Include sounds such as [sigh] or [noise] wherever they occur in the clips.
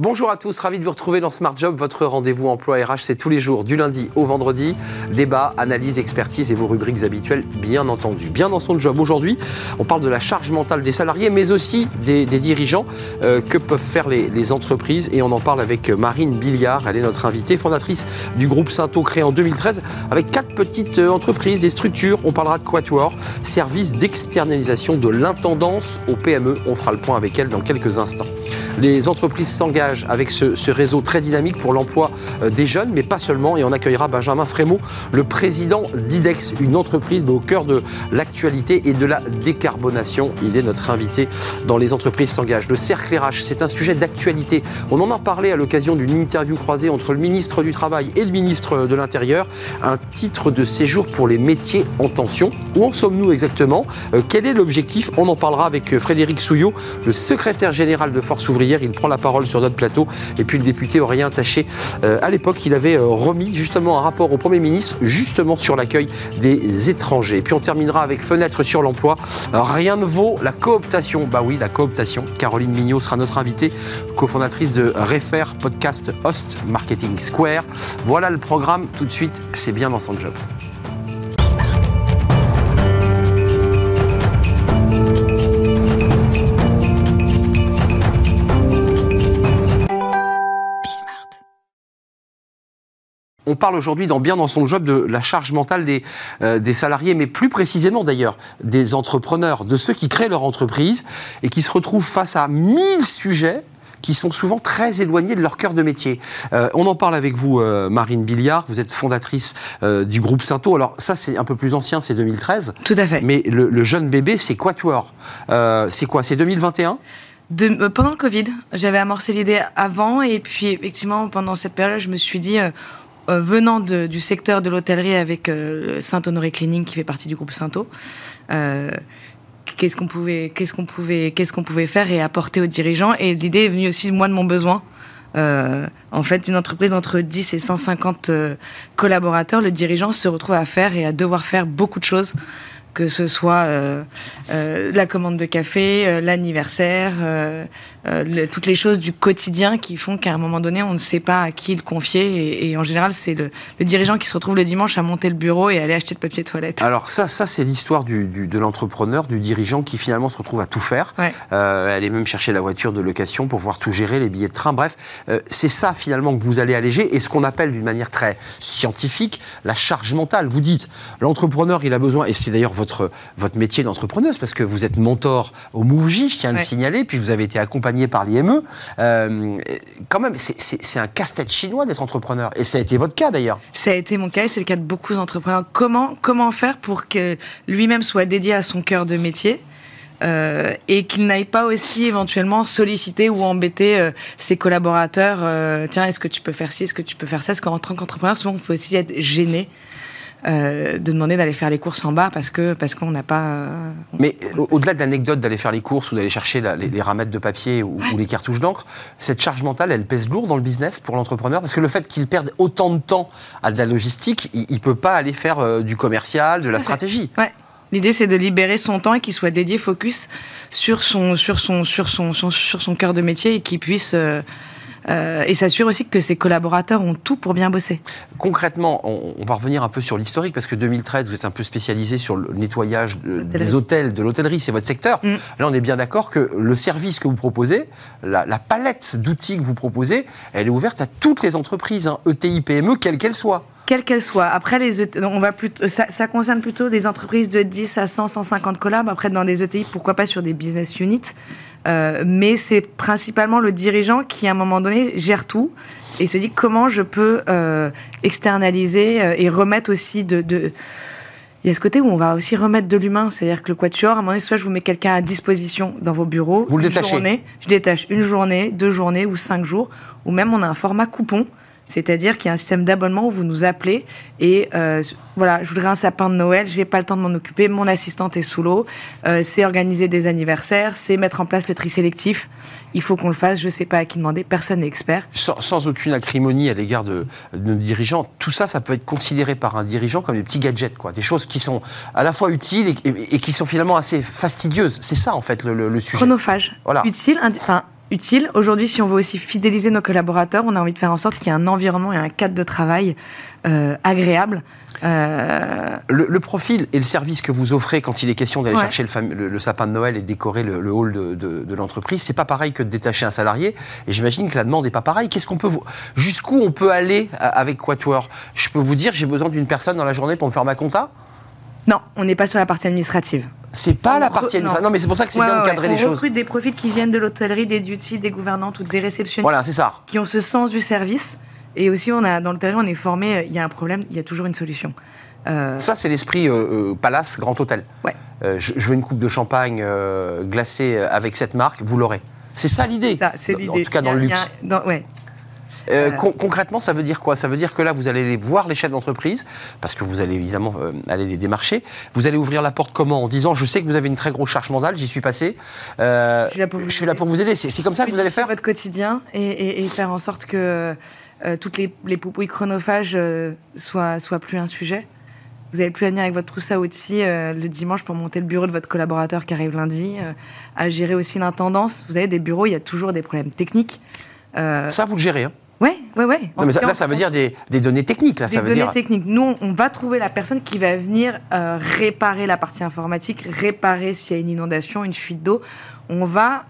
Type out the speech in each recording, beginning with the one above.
Bonjour à tous, ravi de vous retrouver dans Smart Job, votre rendez-vous emploi RH, c'est tous les jours, du lundi au vendredi. Débat, analyse, expertise et vos rubriques habituelles, bien entendu. Bien dans son job aujourd'hui, on parle de la charge mentale des salariés, mais aussi des, dirigeants euh, que peuvent faire les, entreprises? Et on en parle avec Marine Billiard, elle est notre invitée, fondatrice du groupe Sainto créé en 2013, avec quatre petites euh, entreprises, des structures. On parlera de Quatuor, service d'externalisation de l'intendance aux PME. On fera le point avec elle dans quelques instants. Les entreprises s'engagent avec ce, réseau très dynamique pour l'emploi euh, des jeunes, mais pas seulement. Et on accueillera Benjamin Frémaux, le président d'IDEX, une entreprise au cœur de l'actualité et de la décarbonation. Il est notre invité dans Les entreprises s'engagent. Le cercle RH, c'est un sujet d'actualité. On en a parlé à l'occasion d'une interview croisée entre le ministre du Travail et le ministre de l'Intérieur. Un titre de séjour pour les métiers en tension. Où en sommes-nous exactement? Euh, Quel est l'objectif? On en parlera avec euh, Frédéric Souillot, le secrétaire général de Force ouvrière. Il prend la parole sur notre plateau. Et puis le député Aurélien Taché, euh, à l'époque, il avait euh, remis justement un rapport au Premier ministre, justement sur l'accueil des étrangers. Et puis on terminera avec fenêtre sur l'emploi. Rien ne vaut la cooptation. Bah oui, la cooptation. Caroline Mignot sera notre invitée, cofondatrice de Refer Podcast Host Marketing Square. Voilà le programme. Tout de suite, c'est bien dans son job. On parle aujourd'hui dans Bien dans son job de la charge mentale des, euh, des salariés, mais plus précisément d'ailleurs des entrepreneurs, de ceux qui créent leur entreprise et qui se retrouvent face à mille sujets qui sont souvent très éloignés de leur cœur de métier. Euh, on en parle avec vous, euh, Marine Billiard. Vous êtes fondatrice du groupe Sainto. Alors ça, c'est un peu plus ancien, c'est 2013. Tout à fait. Mais le, jeune bébé, c'est Quatuor. c'est quoi? C'est 2021 pendant le Covid, j'avais amorcé l'idée avant et puis effectivement pendant cette période, je me suis dit euh, venant du secteur de l'hôtellerie avec euh, Saint-Honoré Cleaning qui fait partie du groupe Sainto, euh, qu'est-ce qu'on pouvait, qu'est-ce qu'on pouvait, qu'est-ce qu'on pouvait faire et apporter aux dirigeants? Et l'idée est venue aussi moi de mon besoin. en fait, une entreprise entre 10 et 150 collaborateurs, le dirigeant se retrouve à faire et à devoir faire beaucoup de choses que ce soit euh, euh, la commande de café, euh, l'anniversaire, toutes les choses du quotidien qui font qu'à un moment donné, on ne sait pas à qui le confier. Et, en général, c'est le, dirigeant qui se retrouve le dimanche à monter le bureau et aller acheter le papier toilette. Alors ça, ça c'est l'histoire de l'entrepreneur, du dirigeant qui finalement se retrouve à tout faire. elle est même chercher la voiture de location pour pouvoir tout gérer, les billets de train. Bref, c'est ça finalement que vous allez alléger et ce qu'on appelle d'une manière très scientifique la charge mentale. Vous dites, l'entrepreneur, il a besoin, et c'est d'ailleurs votre votre, métier d'entrepreneuse, parce que vous êtes mentor au MoveJ, je tiens à le signaler, puis vous avez été accompagné par l'IME. Euh, quand même, c'est un casse-tête chinois d'être entrepreneur, et ça a été votre cas d'ailleurs. Ça a été mon cas, et c'est le cas de beaucoup d'entrepreneurs. Comment, faire pour que lui-même soit dédié à son cœur de métier euh, et qu'il n'aille pas aussi éventuellement solliciter ou embêter euh, ses collaborateurs. Tiens, est-ce que tu peux faire ci, est-ce que tu peux faire ça? Parce qu'en tant qu'entrepreneur, souvent, on peut aussi être gêné euh, de demander d'aller faire les courses en bas parce que parce qu'on n'a pas. Euh, Mais au-delà de l'anecdote d'aller faire les courses ou d'aller chercher les, ramettes de papier ou, les cartouches d'encre, cette charge mentale, elle pèse lourd dans le business pour l'entrepreneur parce que le fait qu'il perde autant de temps à de la logistique, il, ne peut pas aller faire euh, du commercial, de la stratégie. Ouais. L'idée, c'est de libérer son temps et qu'il soit dédié focus sur son, sur son, sur son, sur son cœur de métier et qu'il puisse euh, et s'assurer aussi que ses collaborateurs ont tout pour bien bosser. Concrètement, on, va revenir un peu sur l'historique, parce que 2013, vous êtes un peu spécialisé sur le nettoyage des hôtels, de l'hôtellerie, c'est votre secteur. Mm. Là, on est bien d'accord que le service que vous proposez, la, palette d'outils que vous proposez, elle est ouverte à toutes les entreprises, hein, ETI, PME, quelles qu'elles soient quelles qu'elles soient. Après, les ETI, on va plutôt, ça, ça, concerne plutôt des entreprises de 10 à 100, 150 collabs. Après, dans des ETI, pourquoi pas sur des business units. Euh, mais c'est principalement le dirigeant qui, à un moment donné, gère tout et se dit comment je peux euh, externaliser euh, et remettre aussi de, de, Il y a ce côté où on va aussi remettre de l'humain. C'est-à-dire que le quatuor, à un moment donné, soit je vous mets quelqu'un à disposition dans vos bureaux. Vous le détachez journée, Je détache une journée, deux journées ou cinq jours. Ou même, on a un format coupon c'est-à-dire qu'il y a un système d'abonnement où vous nous appelez et euh, voilà, je voudrais un sapin de Noël, j'ai pas le temps de m'en occuper, mon assistante est sous l'eau, euh, c'est organiser des anniversaires, c'est mettre en place le tri sélectif. Il faut qu'on le fasse, je sais pas à qui demander, personne n'est expert. Sans, aucune acrimonie à l'égard de, nos dirigeants, tout ça, ça peut être considéré par un dirigeant comme des petits gadgets, quoi, des choses qui sont à la fois utiles et, qui sont finalement assez fastidieuses. C'est ça en fait le, sujet. Chronophage, voilà. utile, enfin utile. Aujourd'hui, si on veut aussi fidéliser nos collaborateurs, on a envie de faire en sorte qu'il y ait un environnement et un cadre de travail euh, agréable. Euh, le, profil et le service que vous offrez quand il est question d'aller chercher le, sapin de Noël et décorer le, hall de, de, l'entreprise, c'est pas pareil que de détacher un salarié. Et j'imagine que la demande n'est pas pareille. Qu'est-ce qu'on peut. Jusqu'où on peut aller avec Quatuor? Je peux vous dire, j'ai besoin d'une personne dans la journée pour me faire ma compta? Non, on n'est pas sur la partie administrative. C'est pas la partie administrative. Non. mais c'est pour ça que c'est bien de cadrer les choses. On recrute des profils qui viennent de l'hôtellerie, des duty, des gouvernantes ou des réceptionnistes. Voilà, c'est ça. Qui ont ce sens du service. Et aussi, on a, dans le terrain, on est formé, il y a un problème, il y a toujours une solution. Euh, ça, c'est l'esprit euh, euh, Palace Grand Hôtel. Ouais. Je, veux une coupe de champagne glacée avec cette marque, vous l'aurez. C'est ça l'idée. C'est l'idée. En tout cas, dans le luxe. ouais. Euh, concrètement, ça veut dire quoi? Ça veut dire que là, vous allez voir les chefs d'entreprise, parce que vous allez évidemment euh, aller les démarcher. Vous allez ouvrir la porte comment? En disant, je sais que vous avez une très grosse charge mentale, j'y suis passé. Euh, je suis là pour vous, aider. C'est comme ça que vous allez faire? Votre quotidien et, faire en sorte que toutes les, les poupouilles chronophages soient, soient plus un sujet. Vous n'avez plus à venir avec votre trousse à outils le dimanche pour monter le bureau de votre collaborateur qui arrive lundi, à gérer aussi l'intendance. Vous avez des bureaux, il y a toujours des problèmes techniques. Ça, vous le gérez. Hein oui, oui, oui. mais là, ça veut dire des, données techniques. Là, des ça veut données techniques. Nous, on va trouver la personne qui va venir euh, réparer la partie informatique, réparer s'il y a une inondation, une fuite d'eau. On va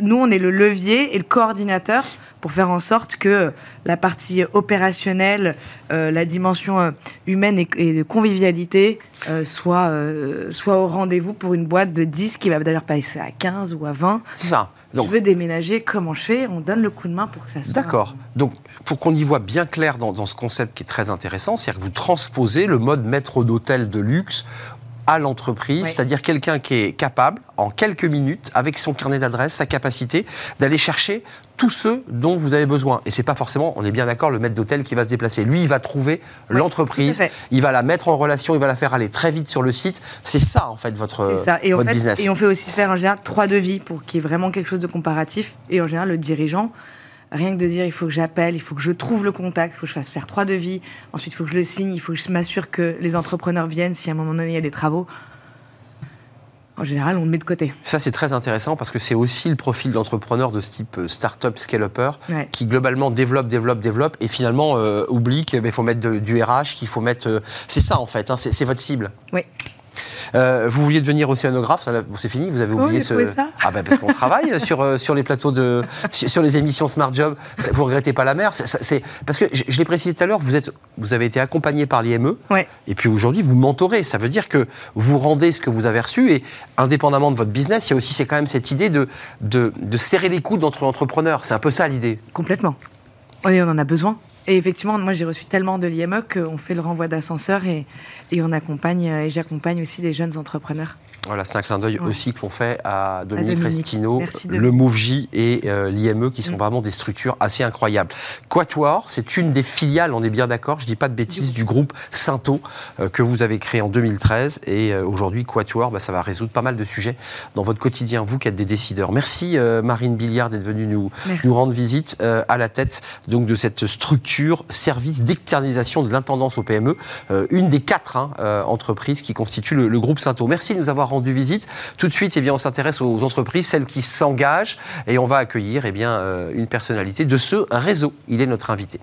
nous, on est le levier et le coordinateur pour faire en sorte que la partie opérationnelle, euh, la dimension euh, humaine et, de convivialité euh, soit, soit au rendez-vous pour une boîte de 10 qui va d'ailleurs passer à 15 ou à 20. C'est ça. Donc, je veux déménager, comment je fais? On donne le coup de main pour que ça soit. D'accord. Donc, pour qu'on y voit bien clair dans, dans, ce concept qui est très intéressant, c'est-à-dire que vous transposez le mode maître d'hôtel de luxe à l'entreprise, c'est-à-dire quelqu'un qui est capable, en quelques minutes, avec son carnet d'adresse, sa capacité, d'aller chercher tous ceux dont vous avez besoin. Et c'est pas forcément, on est bien d'accord, le maître d'hôtel qui va se déplacer. Lui, il va trouver l'entreprise, il va la mettre en relation, il va la faire aller très vite sur le site. C'est ça, en fait, votre, ça. Et votre business. Et on fait aussi faire, en général, trois devis pour qu'il y ait vraiment quelque chose de comparatif. Et en général, le dirigeant Rien que de dire, il faut que j'appelle, il faut que je trouve le contact, il faut que je fasse faire trois devis, ensuite il faut que je le signe, il faut que je m'assure que les entrepreneurs viennent si à un moment donné il y a des travaux. En général, on le met de côté. Ça, c'est très intéressant parce que c'est aussi le profil d'entrepreneur de ce type euh, start-up, scale-upper, qui globalement développe, développe, développe et finalement euh, oublie qu'il faut mettre du RH, qu'il faut mettre. Euh, c'est ça, en fait, hein, c'est votre cible. Oui. Euh, vous vouliez devenir océanographe, c'est fini, vous avez oublié ce. Ça. Ah ben parce qu'on travaille [laughs] sur, euh, sur les plateaux de. sur les émissions Smart Job. Vous regrettez pas la mer c'est, Parce que je, l'ai précisé tout à l'heure, vous, êtes, vous avez été accompagné par l'IME. Et puis aujourd'hui, vous mentorez. Ça veut dire que vous rendez ce que vous avez reçu. Et indépendamment de votre business, il y a aussi c'est quand même cette idée de, de, de serrer les coudes entre entrepreneurs. C'est un peu ça l'idée. Complètement. Oui, on en a besoin. Et effectivement, moi j'ai reçu tellement de l'IME qu'on fait le renvoi d'ascenseur et, et on accompagne, et j'accompagne aussi des jeunes entrepreneurs. Voilà, c'est un clin d'œil aussi qu'on fait à Dominique, Restino, le MoveJ et euh, l'IME, qui sont mm. vraiment des structures assez incroyables. Quatuor, c'est une des filiales, on est bien d'accord, je ne dis pas de bêtises, du groupe Synto, euh, que vous avez créé en 2013. Et euh, aujourd'hui, Quatuor, bah, ça va résoudre pas mal de sujets dans votre quotidien, vous qui êtes des décideurs. Merci Marine Billiard d'être venue nous, nous rendre visite à la tête donc, de cette structure, service d'externalisation de l'intendance au PME, une des quatre hein, entreprises qui constituent le, le groupe Synto. Merci de nous avoir rendu visite. Tout de suite, eh bien, on s'intéresse aux entreprises, celles qui s'engagent, et on va accueillir eh bien, euh, une personnalité de ce réseau. Il est notre invité.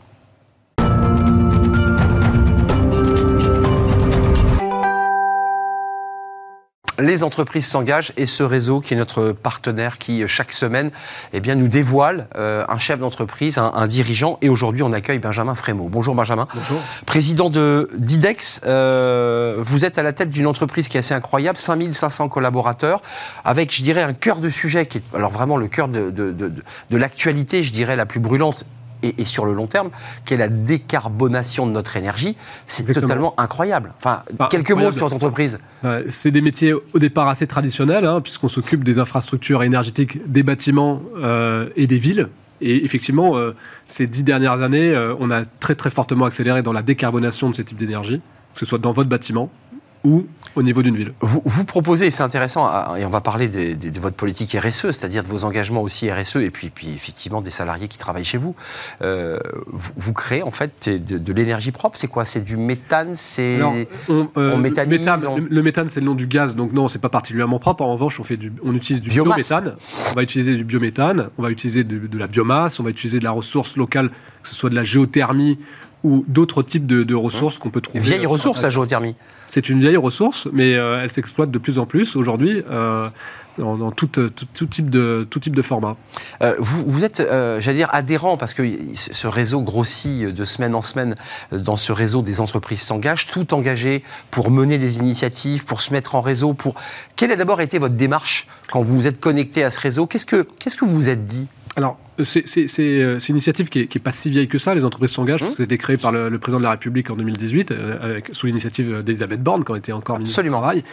Les entreprises s'engagent et ce réseau qui est notre partenaire qui chaque semaine eh bien, nous dévoile euh, un chef d'entreprise, un, dirigeant et aujourd'hui on accueille Benjamin Frémaux. Bonjour Benjamin. Bonjour. Président de d'IDEX, euh, vous êtes à la tête d'une entreprise qui est assez incroyable, 5500 collaborateurs, avec je dirais un cœur de sujet qui est alors vraiment le cœur de, de, de, de l'actualité, je dirais la plus brûlante et, sur le long terme, qui est la décarbonation de notre énergie, c'est totalement incroyable. Enfin, quelques mots sur votre entreprise. C'est des métiers au départ assez traditionnels, hein, puisqu'on s'occupe des infrastructures énergétiques des bâtiments euh, et des villes. Et effectivement, euh, ces dix dernières années, euh, on a très très fortement accéléré dans la décarbonation de ce type d'énergie, que ce soit dans votre bâtiment, ou au niveau d'une ville. Vous, vous proposez, et c'est intéressant, et on va parler de, de, de votre politique RSE, c'est-à-dire de vos engagements aussi RSE, et puis, puis effectivement des salariés qui travaillent chez vous. Euh, vous, vous, créez en fait de, de l'énergie propre, c'est quoi? C'est du méthane C'est on, euh, on méthanise, méthane, on... Le méthane, c'est le nom du gaz, donc non, c'est pas particulièrement propre. En revanche, on, fait du, on utilise du biomasse. biométhane. On va utiliser du biométhane, on va utiliser de, de la biomasse, on va utiliser de la ressource locale, que ce soit de la géothermie ou d'autres types de, de ressources qu'on peut trouver. Vieille ressource, la géothermie. C'est une vieille ressource, mais euh, elle s'exploite de plus en plus aujourd'hui. Euh, dans, dans tout, tout, tout, type de, tout type de format. Euh, vous, vous, êtes, euh, j'allais dire, adhérent, parce que ce réseau grossit de semaine en semaine. Dans ce réseau, des entreprises s'engagent, tout engagées pour mener des initiatives, pour se mettre en réseau. Pour... Quelle a d'abord été votre démarche quand vous vous êtes connecté à ce réseau? Qu'est-ce que, qu'est-ce que vous vous êtes dit? Alors, c'est une initiative qui n'est pas si vieille que ça. Les entreprises s'engagent, mmh. parce que c'était créé par le, le, président de la République en 2018, euh, avec, sous l'initiative d'Elisabeth Borne, quand elle était encore ministre Absolument. du Travail.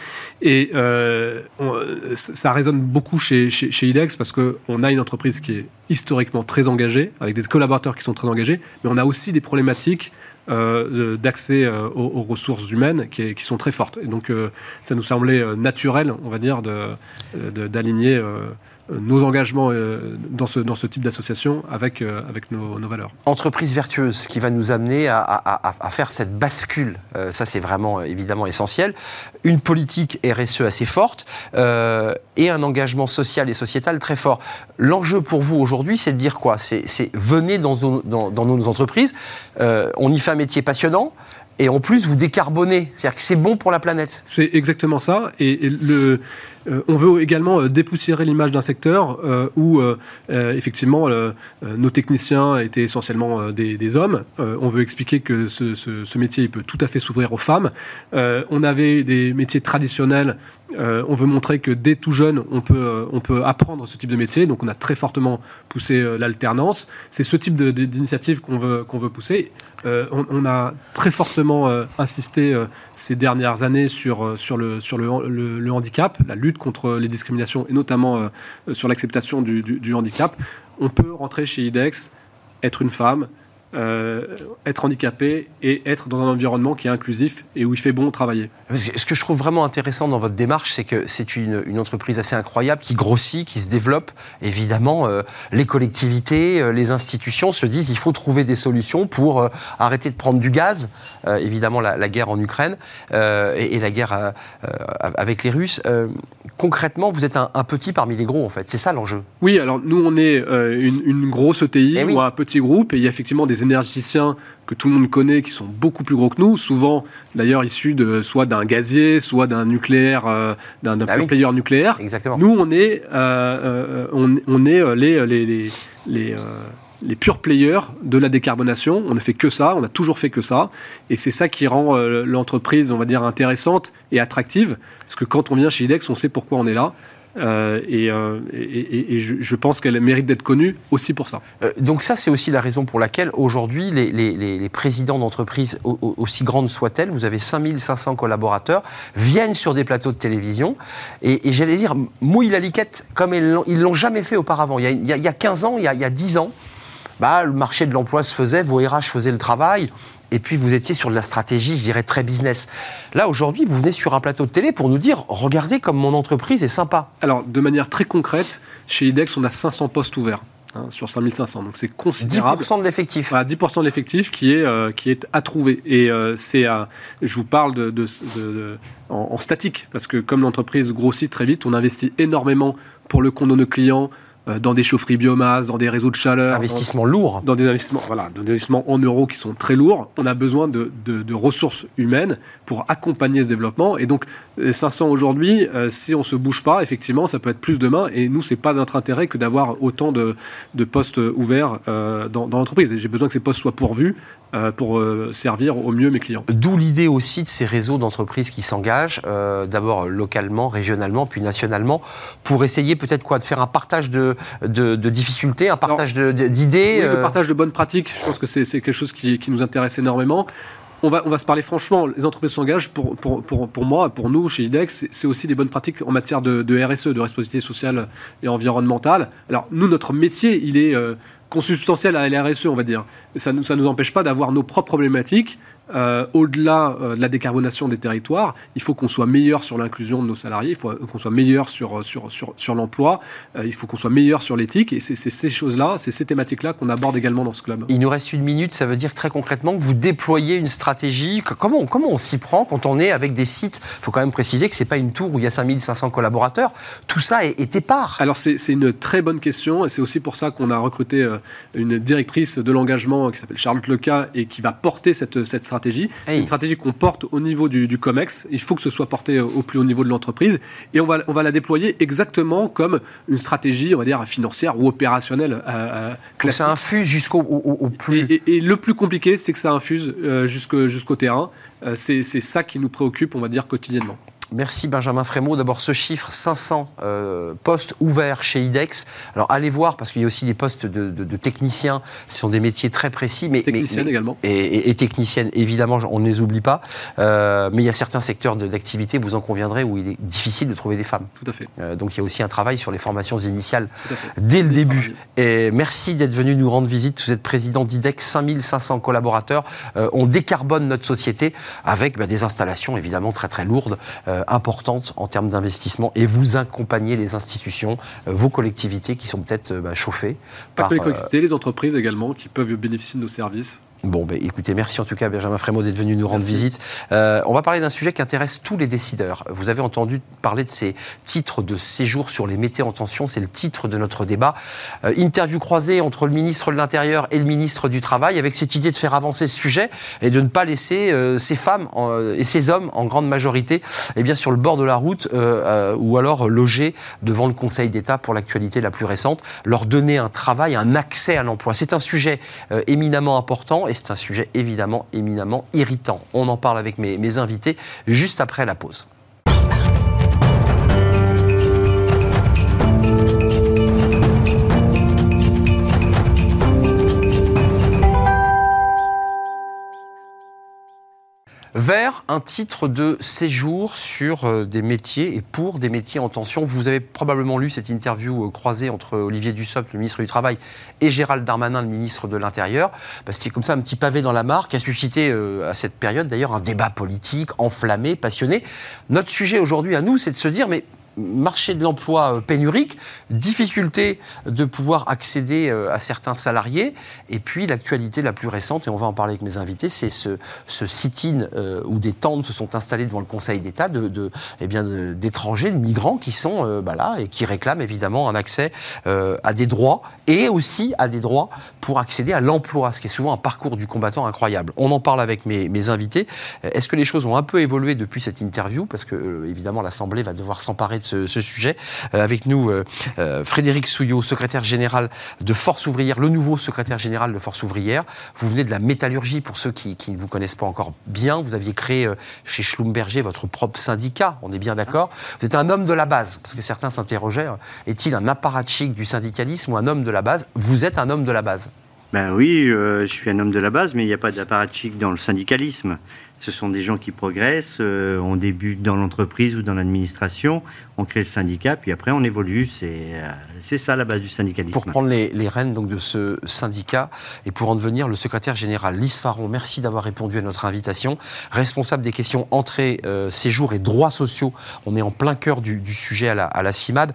Et euh, on, ça résonne beaucoup chez, chez, chez IDEX, parce qu'on a une entreprise qui est historiquement très engagée, avec des collaborateurs qui sont très engagés, mais on a aussi des problématiques euh, d'accès euh, aux, aux, ressources humaines qui, qui, sont très fortes. Et donc, euh, ça nous semblait naturel, on va dire, d'aligner de, nos engagements euh, dans, ce, dans ce type d'association avec, euh, avec nos, nos, valeurs. Entreprise vertueuse qui va nous amener à, à, à faire cette bascule, euh, ça c'est vraiment évidemment essentiel, une politique RSE assez forte euh, et un engagement social et sociétal très fort. L'enjeu pour vous aujourd'hui, c'est de dire quoi? C'est venez dans, dans, dans, nos entreprises, euh, on y fait un métier passionnant, et en plus vous décarbonez. C'est-à-dire que c'est bon pour la planète. C'est exactement ça. Et, et le, on veut également euh, dépoussiérer l'image d'un secteur euh, où effectivement nos techniciens étaient essentiellement des, hommes. on veut expliquer que ce, métier peut tout à fait s'ouvrir aux femmes. on avait des métiers traditionnels. on veut montrer que dès tout jeune, on peut, apprendre ce type de métier. Donc on a très fortement poussé l'alternance. C'est ce type d'initiative qu'on veut, veut pousser. Euh, on, a très fortement euh, insisté euh, ces dernières années sur, sur, le, sur le, handicap, la lutte contre les discriminations et notamment sur l'acceptation du, du, du, handicap. On peut rentrer chez IDEX, être une femme, euh, être handicapé et être dans un environnement qui est inclusif et où il fait bon travailler. Ce que je trouve vraiment intéressant dans votre démarche, c'est que c'est une, une, entreprise assez incroyable qui grossit, qui se développe. Évidemment, euh, les collectivités, euh, les institutions se disent il faut trouver des solutions pour arrêter de prendre du gaz. Évidemment, la, la, guerre en Ukraine et, et, la guerre avec les Russes. concrètement, vous êtes un, un, petit parmi les gros, en fait. C'est ça l'enjeu. Oui, alors nous, on est une, une, grosse ETI eh oui. ou un petit groupe et il y a effectivement des énergéticiens que tout le monde connaît, qui sont beaucoup plus gros que nous, souvent d'ailleurs issus de, soit d'un gazier, soit d'un nucléaire, euh, d'un bah oui. player nucléaire. Exactement. Nous, on est, euh, on, on, est les, les, les, les les purs players de la décarbonation. On ne fait que ça, on a toujours fait que ça. Et c'est ça qui rend euh, l'entreprise, on va dire, intéressante et attractive. Parce que quand on vient chez IDEX, on sait pourquoi on est là. Euh, et, euh, je, pense qu'elle mérite d'être connue aussi pour ça. Euh, donc ça, c'est aussi la raison pour laquelle aujourd'hui, les, présidents d'entreprises, aussi grandes soient-elles, vous avez 5500 collaborateurs, viennent sur des plateaux de télévision et, j'allais dire, mouillent la liquette comme ils ne l'ont jamais fait auparavant. Il y, a, il, y a, il y a 15 ans, il y a, il y a 10 ans, bah, le marché de l'emploi se faisait, vos RH faisaient le travail, et puis vous étiez sur de la stratégie, je dirais, très business. Là, aujourd'hui, vous venez sur un plateau de télé pour nous dire, regardez comme mon entreprise est sympa. Alors, de manière très concrète, chez IDEX, on a 500 postes ouverts. Hein, sur 5500, donc c'est considérable. 10% de l'effectif. Voilà, 10% de l'effectif qui est euh, qui est à trouver. Et euh, c'est, euh, je vous parle de, de, de, de en, en, statique parce que comme l'entreprise grossit très vite, on investit énormément pour le compte de nos clients, dans des chaufferies biomasse, dans des réseaux de chaleur. Investissements lourds. Dans des investissements, voilà, dans des investissements en euros qui sont très lourds. On a besoin de, de, de ressources humaines pour accompagner ce développement. Et donc, les 500 aujourd'hui, euh, si on se bouge pas, effectivement, ça peut être plus demain. Et nous, c'est pas notre intérêt que d'avoir autant de, de, postes ouverts euh, dans, dans l'entreprise. J'ai besoin que ces postes soient pourvus euh, pour servir au mieux mes clients. D'où l'idée aussi de ces réseaux d'entreprises qui s'engagent, euh, d'abord localement, régionalement, puis nationalement, pour essayer peut-être quoi de faire un partage de, de, de difficultés, un partage d'idées. Oui, le partage de bonnes pratiques, je pense que c'est quelque chose qui, qui nous intéresse énormément. On va, on va, se parler franchement, les entreprises s'engagent, pour, pour, pour, pour, moi, pour nous, chez IDEX, c'est aussi des bonnes pratiques en matière de, de, RSE, de responsabilité sociale et environnementale. Alors, nous, notre métier, il est euh, consubstantiel à la RSE, on va dire. Ça ne nous empêche pas d'avoir nos propres problématiques euh, au-delà euh, de la décarbonation des territoires, il faut qu'on soit meilleur sur l'inclusion de nos salariés, il faut qu'on soit meilleur sur, sur, sur, sur l'emploi, euh, il faut qu'on soit meilleur sur l'éthique. Et c'est ces choses-là, c'est ces thématiques-là qu'on aborde également dans ce club. Il nous reste une minute, ça veut dire très concrètement que vous déployez une stratégie. Comment, comment on s'y prend quand on est avec des sites? Il faut quand même préciser que ce n'est pas une tour où il y a 5500 collaborateurs. Tout ça est, est épars. Alors c'est une très bonne question et c'est aussi pour ça qu'on a recruté une directrice de l'engagement qui s'appelle Charlotte Leca et qui va porter cette, cette stratégie stratégie. Une stratégie qu'on porte au niveau du, COMEX. Il faut que ce soit porté au plus haut niveau de l'entreprise. Et on va, on va la déployer exactement comme une stratégie, on va dire, financière ou opérationnelle. Euh, que ça infuse jusqu'au au, plus. Et, le plus compliqué, c'est que ça infuse euh, jusqu'au terrain. Euh, c'est ça qui nous préoccupe, on va dire, quotidiennement. Merci Benjamin Frémaux. D'abord ce chiffre, 500 euh, postes ouverts chez IDEX. Alors allez voir parce qu'il y a aussi des postes de, techniciens. Ce sont des métiers très précis. Mais, techniciennes également. Et, techniciennes, évidemment, on ne les oublie pas. Euh, mais il y a certains secteurs d'activité, vous en conviendrez, où il est difficile de trouver des femmes. Tout à fait. Euh, donc il y a aussi un travail sur les formations initiales dès le début. Et merci d'être venu nous rendre visite. Vous êtes président d'IDEX, 5500 collaborateurs. on décarbone notre société avec bah, des installations évidemment très très lourdes. Euh, importante en termes d'investissement et vous accompagnez les institutions, euh, vos collectivités qui sont peut-être euh, bah, chauffées. par, les collectivités, les entreprises également qui peuvent bénéficier de nos services. Bon, ben, écoutez, merci en tout cas Benjamin Frémaux d'être venu nous rendre visite. Euh, on va parler d'un sujet qui intéresse tous les décideurs. Vous avez entendu parler de ces titres de séjour sur les métiers en tension, c'est le titre de notre débat. Euh, interview croisée entre le ministre de l'Intérieur et le ministre du Travail, avec cette idée de faire avancer ce sujet et de ne pas laisser euh, ces femmes et ces hommes, en grande majorité, eh bien, sur le bord de la route ou alors logés devant le Conseil d'État pour l'actualité la plus récente, leur donner un travail, un accès à l'emploi. C'est un sujet éminemment important et c'est un sujet évidemment éminemment irritant. On en parle avec mes, mes invités juste après la pause. Vers un titre de séjour sur euh, des métiers et pour des métiers en tension. Vous avez probablement lu cette interview euh, croisée entre Olivier Dussopt, le ministre du Travail, et Gérald Darmanin, le ministre de l'Intérieur. Bah, C'était comme ça un petit pavé dans la mare qui a suscité euh, à cette période d'ailleurs un débat politique enflammé, passionné. Notre sujet aujourd'hui à nous, c'est de se dire mais marché de l'emploi euh, pénurique, difficulté de pouvoir accéder euh, à certains salariés, et puis l'actualité la plus récente, et on va en parler avec mes invités, c'est ce, ce sit-in euh, où des tentes se sont installées devant le Conseil d'État de, eh d'étrangers, de, migrants qui sont bah là et qui réclament évidemment un accès à des droits et aussi à des droits pour accéder à l'emploi, ce qui est souvent un parcours du combattant incroyable. On en parle avec mes, mes invités. Est-ce que les choses ont un peu évolué depuis cette interview? Parce que évidemment l'Assemblée va devoir s'emparer de ce, sujet. Euh, avec nous, euh, euh, Frédéric Souillot, secrétaire général de Force ouvrière, le nouveau secrétaire général de Force ouvrière. Vous venez de la métallurgie, pour ceux qui, ne vous connaissent pas encore bien. Vous aviez créé chez Schlumberger votre propre syndicat, on est bien d'accord. Vous êtes un homme de la base, parce que certains s'interrogeaient, est-il un apparatchik du syndicalisme ou un homme de la base? Vous êtes un homme de la base. Ben oui, je suis un homme de la base, mais il n'y a pas d'apparatchik dans le syndicalisme. Ce sont des gens qui progressent, euh, on débute dans l'entreprise ou dans l'administration, on crée le syndicat, puis après on évolue. C'est euh, ça la base du syndicalisme. Pour prendre les, rênes donc, de ce syndicat et pour en devenir le secrétaire général, Lise Faron, merci d'avoir répondu à notre invitation. Responsable des questions entrée, euh, séjour et droits sociaux, on est en plein cœur du, sujet à la, à la CIMAD.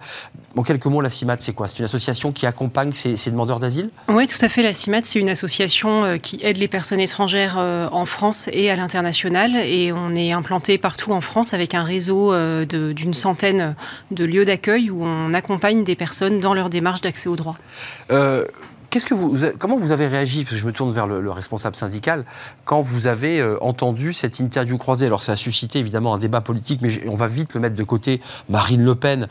En quelques mots, la CIMAD, c'est quoi? C'est une association qui accompagne ces, ces demandeurs d'asile? Oui, tout à fait. La CIMAD, c'est une association qui aide les personnes étrangères en France et à l'international et on est implanté partout en France avec un réseau euh, d'une centaine de lieux d'accueil où on accompagne des personnes dans leur démarche d'accès aux droits. Euh, comment vous avez réagi Parce que je me tourne vers le, responsable syndical quand vous avez euh, entendu cette interview croisée? Alors ça a suscité évidemment un débat politique, mais on va vite le mettre de côté. Marine Le Pen,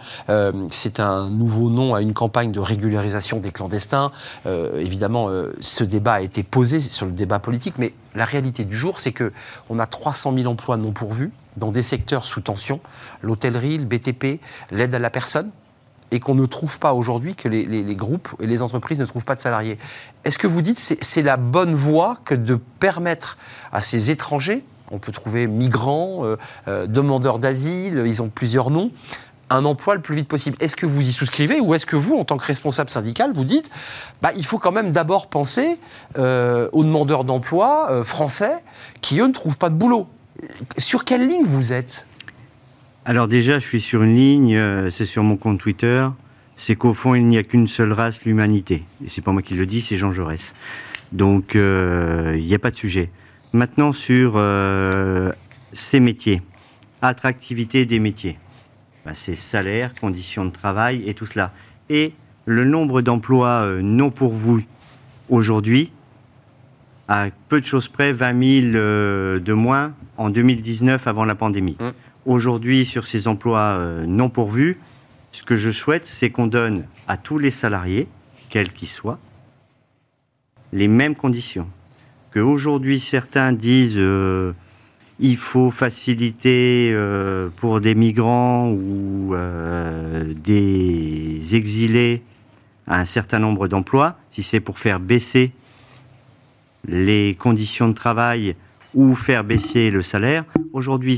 c'est un nouveau nom à une campagne de régularisation des clandestins. évidemment, ce débat a été posé sur le débat politique, mais la réalité du jour, c'est que on a 300 000 emplois non pourvus dans des secteurs sous tension, l'hôtellerie, le BTP, l'aide à la personne, et qu'on ne trouve pas aujourd'hui, que les, groupes et les entreprises ne trouvent pas de salariés. Est-ce que vous dites que c'est la bonne voie que de permettre à ces étrangers, on peut trouver migrants, euh, euh, demandeurs d'asile, ils ont plusieurs noms, un emploi le plus vite possible? Est-ce que vous y souscrivez ou est-ce que vous, en tant que responsable syndical, vous dites bah, il faut quand même d'abord penser euh, aux demandeurs d'emploi français qui, eux, ne trouvent pas de boulot? Sur quelle ligne vous êtes? Alors déjà, je suis sur une ligne, euh, c'est sur mon compte Twitter, c'est qu'au fond, il n'y a qu'une seule race, l'humanité. Et c'est pas moi qui le dis, c'est Jean Jaurès. Donc, il n'y a pas de sujet. Maintenant, sur ces métiers, attractivité des métiers. Ben, c'est salaire, conditions de travail et tout cela. Et le nombre d'emplois euh, non pourvus aujourd'hui, à peu de choses près, 20 000 euh, de moins en 2019 avant la pandémie. Mmh. Aujourd'hui, sur ces emplois euh, non pourvus, ce que je souhaite, c'est qu'on donne à tous les salariés, quels qu'ils soient, les mêmes conditions. Que aujourd'hui certains disent il faut faciliter euh, pour des migrants ou euh, des exilés un certain nombre d'emplois, si c'est pour faire baisser les conditions de travail ou faire baisser le salaire. Aujourd'hui,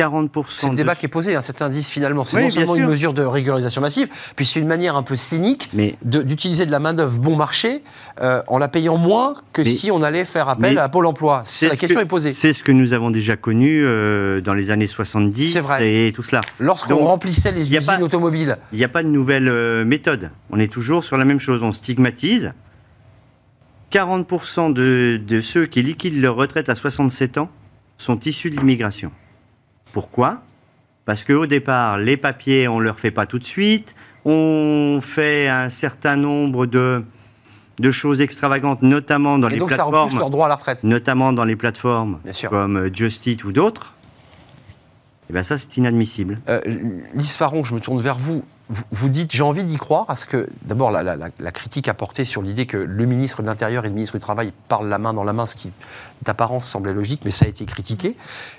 40%. C'est le débat qui est posé, hein, cet indice finalement. C'est non seulement une mesure de régularisation massive, puis c'est une manière un peu cynique d'utiliser de, la main-d'œuvre bon marché euh, en la payant moins que si on allait faire appel à Pôle emploi. La question est posée. C'est ce que nous avons déjà connu euh, dans les années 70 et tout cela. Lorsqu'on remplissait les usines automobiles. Il n'y a pas de nouvelle euh, méthode. On est toujours sur la même chose. On stigmatise. 40% de, de ceux qui liquident leur retraite à 67 ans sont issus de l'immigration. Pourquoi? Parce qu'au départ, les papiers, on ne leur fait pas tout de suite. On fait un certain nombre de, de choses extravagantes, notamment dans les donc plateformes. Ça leur droit à la retraite. Notamment dans les plateformes comme Justit ou d'autres. Et eh bien ça, c'est inadmissible. Euh, Lise Faron, je me tourne vers vous vous, dites, j'ai envie d'y croire, parce que d'abord, la, critique a porté sur l'idée que le ministre de l'Intérieur et le ministre du Travail parlent la main dans la main, ce qui d'apparence semblait logique, mais ça a été critiqué.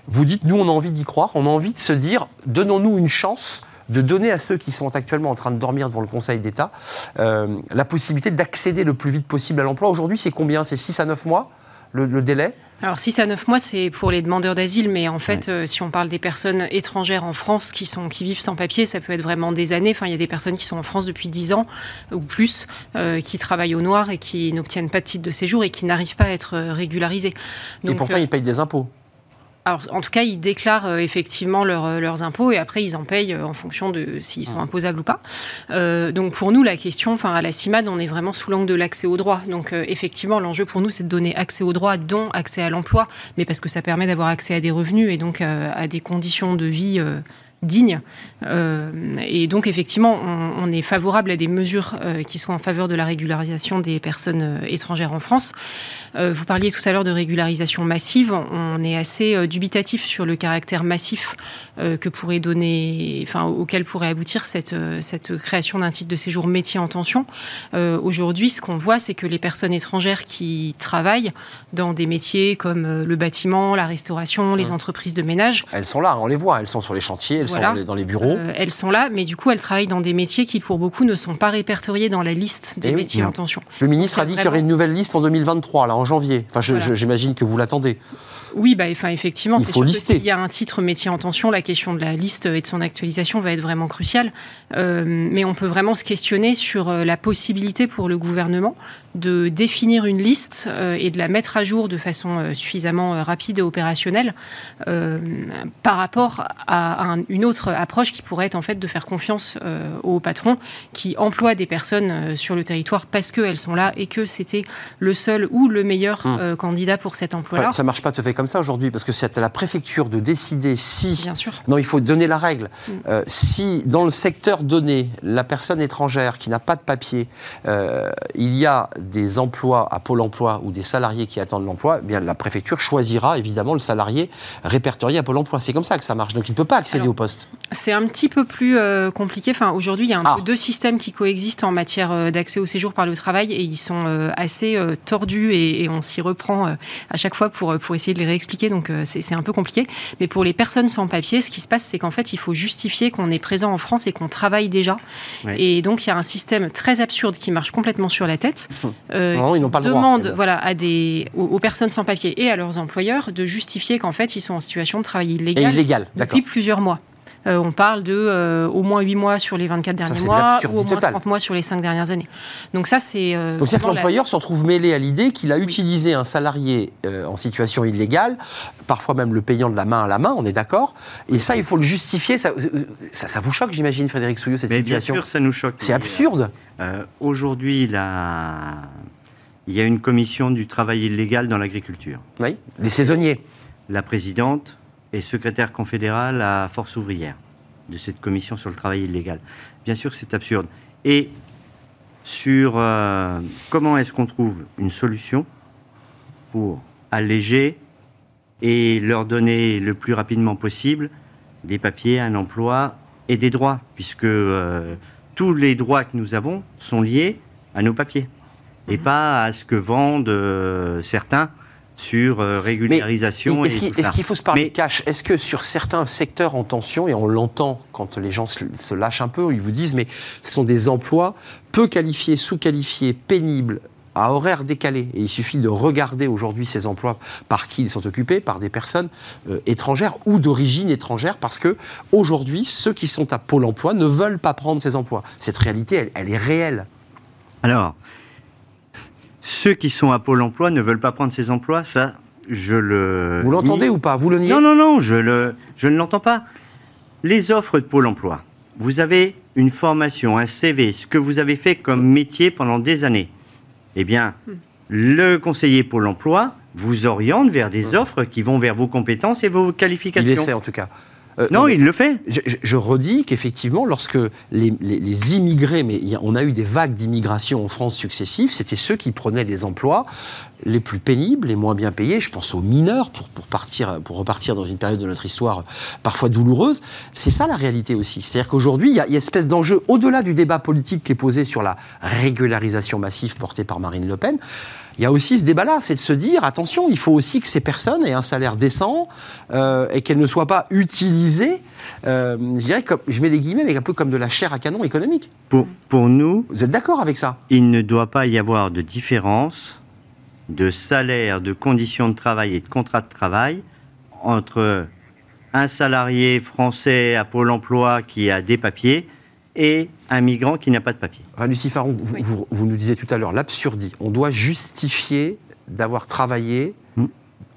Vous dites, nous, on a envie d'y croire, on a envie de se dire, donnons-nous une chance de donner à ceux qui sont actuellement en train de dormir devant le Conseil d'État euh, la possibilité d'accéder le plus vite possible à l'emploi. Aujourd'hui, c'est combien? C'est 6 à 9 mois le délai? Alors 6 à 9 mois, c'est pour les demandeurs d'asile, mais en fait, euh, si on parle des personnes étrangères en France qui, sont, qui vivent sans papier, ça peut être vraiment des années. Enfin, il y a des personnes qui sont en France depuis 10 ans ou plus, euh, qui travaillent au noir et qui n'obtiennent pas de titre de séjour et qui n'arrivent pas à être euh, régularisés. et pourtant, ils payent des impôts alors, en tout cas, ils déclarent euh, effectivement euh, leurs impôts et après, ils en payent euh, en fonction de s'ils sont imposables ou pas. donc, pour nous, la question, enfin, à la CIMAD, on est vraiment sous l'angle de l'accès au droit. Donc, effectivement, l'enjeu pour nous, c'est de donner accès au droit, dont accès à l'emploi, mais parce que ça permet d'avoir accès à des revenus et donc à des conditions de vie dignes. et donc, effectivement, on, est favorable à des mesures qui sont en faveur de la régularisation des personnes étrangères en France. Euh, vous parliez tout à l'heure de régularisation massive. On est assez euh, dubitatif sur le caractère massif euh, que pourrait donner, enfin, auquel pourrait aboutir cette, cette création d'un titre de séjour métier en tension. Aujourd'hui, ce qu'on voit, c'est que les personnes étrangères qui travaillent dans des métiers comme le bâtiment, la restauration, les mmh. entreprises de ménage. Elles sont là, on les voit, elles sont sur les chantiers, elles dans les, bureaux. elles sont là, mais du coup, elles travaillent dans des métiers qui, pour beaucoup, ne sont pas répertoriés dans la liste des eh métiers en tension. Le ministre a dit qu'il y aurait une nouvelle liste en 2023. Là, en janvier. Enfin, j'imagine que vous l'attendez. Oui, bah, enfin, effectivement, il faut lister. S'il y a un titre métier en tension, la question de la liste et de son actualisation va être vraiment cruciale. Euh, mais on peut vraiment se questionner sur euh, la possibilité pour le gouvernement de définir une liste euh, et de la mettre à jour de façon suffisamment rapide et opérationnelle par rapport à une autre approche qui pourrait être en fait de faire confiance aux patrons qui emploient des personnes sur le territoire parce qu'elles sont là et que c'était le seul ou le meilleur hum. candidat pour cet emploi-là. ça marche pas tout à fait comme ça aujourd'hui, parce que c'est à la préfecture de décider si. Bien sûr. Non, il faut donner la règle. Euh, si dans le secteur donné, la personne étrangère qui n'a pas de papier, euh, il y a des emplois à Pôle emploi ou des salariés qui attendent l'emploi, eh bien la préfecture choisira évidemment le salarié répertorié à Pôle emploi. C'est comme ça que ça marche. Donc il ne peut pas accéder au poste. C'est un petit peu plus euh, compliqué. Enfin, aujourd'hui, il y a un ah. peu deux systèmes qui coexistent en matière d'accès au séjour par le travail et ils sont assez tordus et, et on s'y reprend à chaque fois pour, pour essayer de les réexpliquer, donc euh, c'est un peu compliqué. Mais pour les personnes sans papier, ce qui se passe, c'est qu'en fait, il faut justifier qu'on est présent en France et qu'on travaille déjà. Et donc, il y a un système très absurde qui marche complètement sur la tête. [laughs] Euh, non, ils n'ont pas le demande, droit. voilà, à des, aux, personnes sans papier et à leurs employeurs de justifier qu'en fait, ils sont en situation de travail illégal, illégal depuis plusieurs mois. On parle de au moins 8 mois sur les 24 derniers mois ou au moins 30 mois sur les 5 dernières années. Donc ça, c'est... Donc c'est que l'employeur se retrouve mêlé à l'idée qu'il a utilisé un salarié en situation illégale, parfois même le payant de la main à la main, on est d'accord, et ça, il faut le justifier. Ça, ça, vous choque, j'imagine, Frédéric Souillot, cette situation Bien sûr, ça nous choque. C'est absurde. Aujourd'hui, la il y a une commission du travail illégal dans l'agriculture. Oui, les saisonniers. La présidente est secrétaire confédérale à Force ouvrière de cette commission sur le travail illégal. Bien sûr, c'est absurde. Et sur euh, comment est-ce qu'on trouve une solution pour alléger et leur donner le plus rapidement possible des papiers, un emploi et des droits, puisque euh, tous les droits que nous avons sont liés à nos papiers et pas à ce que vendent euh, certains sur euh, régularisation. Est-ce qu'il faut se parler cash? Est-ce que sur certains secteurs en tension, et on l'entend quand les gens se, lâchent un peu, ils vous disent, mais ce sont des emplois peu qualifiés, sous-qualifiés, pénibles, à horaires décalés. Et il suffit de regarder aujourd'hui ces emplois par qui ils sont occupés, par des personnes euh, étrangères ou d'origine étrangère, parce que aujourd'hui, ceux qui sont à Pôle emploi ne veulent pas prendre ces emplois. Cette réalité, elle, elle est réelle. Alors, ceux qui sont à Pôle emploi ne veulent pas prendre ces emplois, ça, je le. Vous l'entendez ou pas? Vous le niez? Non, non, non, je, le, je ne l'entends pas. Les offres de Pôle emploi, vous avez une formation, un CV, ce que vous avez fait comme métier pendant des années. Eh bien, le conseiller Pôle emploi vous oriente vers des offres qui vont vers vos compétences et vos qualifications. Il essaie en tout cas. Euh, non, il le fait. Je, redis qu'effectivement, lorsque les, immigrés, mais on a eu des vagues d'immigration en France successives, c'était ceux qui prenaient les emplois les plus pénibles, les moins bien payés. Je pense aux mineurs pour, partir, pour repartir dans une période de notre histoire parfois douloureuse. C'est ça la réalité aussi. C'est-à-dire qu'aujourd'hui, il y a une espèce d'enjeu au-delà du débat politique qui est posé sur la régularisation massive portée par Marine Le Pen il y a aussi ce débat-là, c'est de se dire, attention, il faut aussi que ces personnes aient un salaire décent euh, et qu'elles ne soient pas utilisées, euh, je dirais, comme, je mets des guillemets, mais un peu comme de la chair à canon économique. Pour, pour nous... Vous êtes d'accord avec ça? Il ne doit pas y avoir de différence de salaire, de conditions de travail et de contrat de travail entre un salarié français à Pôle emploi qui a des papiers et un migrant qui n'a pas de papier. Ah, Lucie Faron, vous, nous disiez tout à l'heure l'absurdie. On doit justifier d'avoir travaillé hmm.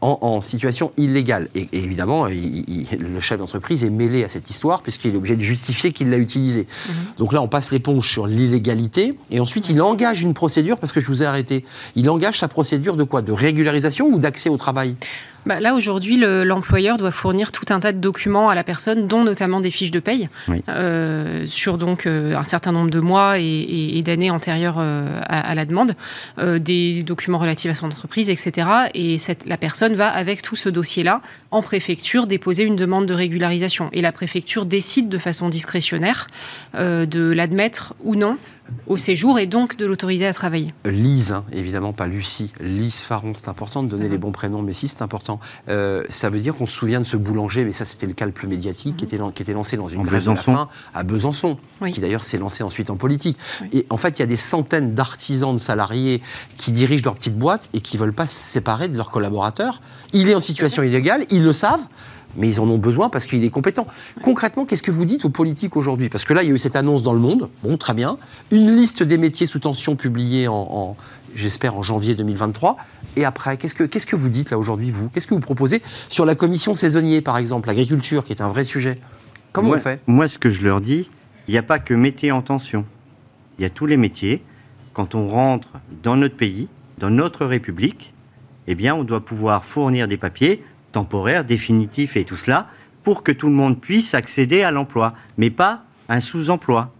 en, situation illégale. Et, évidemment, le chef d'entreprise est mêlé à cette histoire puisqu'il est obligé de justifier qu'il l'a utilisé. Hmm. Donc là, on passe l'éponge sur l'illégalité et ensuite il engage une procédure parce que je vous ai arrêté. Il engage sa procédure de quoi? De régularisation ou d'accès au travail? Bah, là, aujourd'hui, l'employeur doit fournir tout un tas de documents à la personne, dont notamment des fiches de paye, euh, sur donc euh, un certain nombre de mois et, d'années antérieures euh, à, la demande, des documents relatifs à son entreprise, etc. Et cette, la personne va, avec tout ce dossier-là, en préfecture, déposer une demande de régularisation. Et la préfecture décide de façon discrétionnaire de l'admettre ou non au séjour et donc de l'autoriser à travailler. Lise, hein, évidemment pas Lucie, Lise Faron, c'est important de donner les bons prénoms, mais si c'est important. Euh, ça veut dire qu'on se souvient de ce boulanger, mais ça c'était le cas le plus médiatique, qui, était, qui était lancé dans une grève Besançon. à Besançon, qui d'ailleurs s'est lancé ensuite en politique. Et en fait, il y a des centaines d'artisans, de salariés qui dirigent leur petite boîte et qui ne veulent pas se séparer de leurs collaborateurs. Il est en situation illégale, ils le savent, mais ils en ont besoin parce qu'il est compétent. Concrètement, qu'est-ce que vous dites aux politiques aujourd'hui? Parce que là, il y a eu cette annonce dans le monde, bon, très bien, une liste des métiers sous tension publiée en, j'espère, en janvier 2023. Et après, qu'est-ce que, qu'est-ce que vous dites là aujourd'hui, vous? Qu'est-ce que vous proposez sur la commission saisonnier, par exemple, l'agriculture, qui est un vrai sujet Comment on fait? Moi, ce que je leur dis, il n'y a pas que métier en tension. Il y a tous les métiers. Quand on rentre dans notre pays, dans notre République, eh bien, on doit pouvoir fournir des papiers temporaire, définitif et tout cela, pour que tout le monde puisse accéder à l'emploi, mais pas un sous-emploi.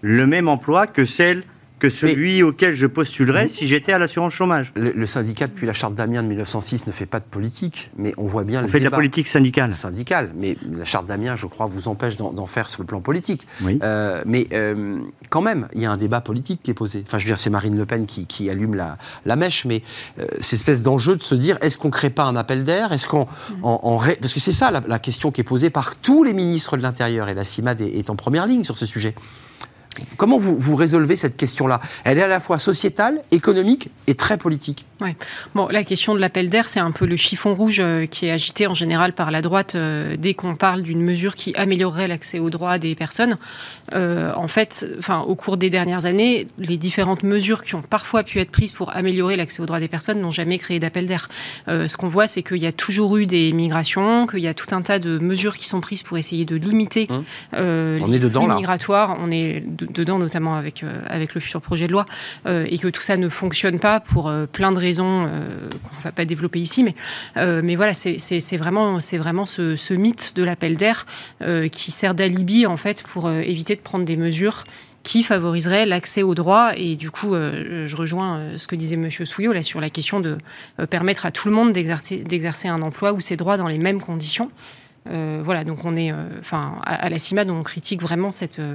Le même emploi que celle que celui auquel je postulerais si j'étais à l'assurance chômage. Le, syndicat, depuis la charte d'Amiens de 1906, ne fait pas de politique, mais on voit bien... On fait de la politique syndicale. Syndicale, mais la charte d'Amiens, je crois, vous empêche d'en faire sur le plan politique. Oui. Euh, mais euh, quand même, il y a un débat politique qui est posé. Enfin, je veux dire, c'est Marine Le Pen qui, allume la, la, mèche, mais euh, c'est espèce d'enjeu de se dire, est-ce qu'on ne crée pas un appel d'air? Est-ce qu'on... En, Parce que c'est ça la, question qui est posée par tous les ministres de l'Intérieur, et la CIMAD est, est en première ligne sur ce sujet Comment vous, vous résolvez cette question-là? Elle est à la fois sociétale, économique et très politique. Ouais. Bon, la question de l'appel d'air, c'est un peu le chiffon rouge euh, qui est agité en général par la droite euh, dès qu'on parle d'une mesure qui améliorerait l'accès aux droits des personnes. Euh, en fait, enfin, au cours des dernières années, les différentes mesures qui ont parfois pu être prises pour améliorer l'accès aux droits des personnes n'ont jamais créé d'appel d'air. ce qu'on voit, c'est qu'il y a toujours eu des migrations, qu'il y a tout un tas de mesures qui sont prises pour essayer de limiter On les est dedans, flux là. migratoires. On est dedans, notamment avec, euh, avec le futur projet de loi, euh, et que tout ça ne fonctionne pas pour euh, plein de raisons qu'on ne va pas développer ici. Mais, mais voilà, c'est vraiment, vraiment ce, ce mythe de l'appel d'air qui sert d'alibi, en fait, pour éviter de prendre des mesures qui favoriseraient l'accès aux droits. Et du coup, je rejoins ce que disait M. Souillot là, sur la question de permettre à tout le monde d'exercer un emploi ou ses droits dans les mêmes conditions. Voilà, donc on est, enfin, à, à la CIMAD, on critique vraiment cette, euh,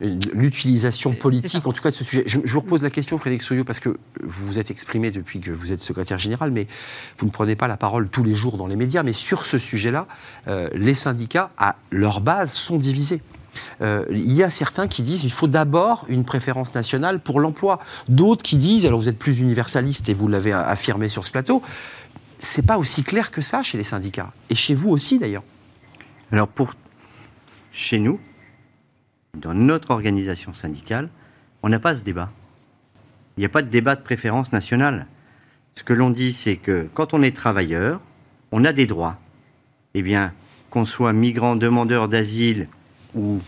L'utilisation C'est- c'est politique, en tout cas, de ce sujet. Je, je vous repose la question, Frédéric Souillot, parce que vous vous êtes exprimé depuis que vous êtes secrétaire général, mais vous ne prenez pas la parole tous les jours dans les médias. Mais sur ce sujet-là, euh, les syndicats, à leur base, sont divisés. Euh, il y a certains qui disent qu'il faut d'abord une préférence nationale pour l'emploi. D'autres qui disent, alors vous êtes plus universaliste et vous l'avez affirmé sur ce plateau, c'est pas aussi clair que ça chez les syndicats. Et chez vous aussi d'ailleurs. Alors pour chez nous, dans notre organisation syndicale, on n'a pas ce débat. Il n'y a pas de débat de préférence nationale. Ce que l'on dit, c'est que quand on est travailleur, on a des droits. Eh bien, qu'on soit migrant, demandeur d'asile ou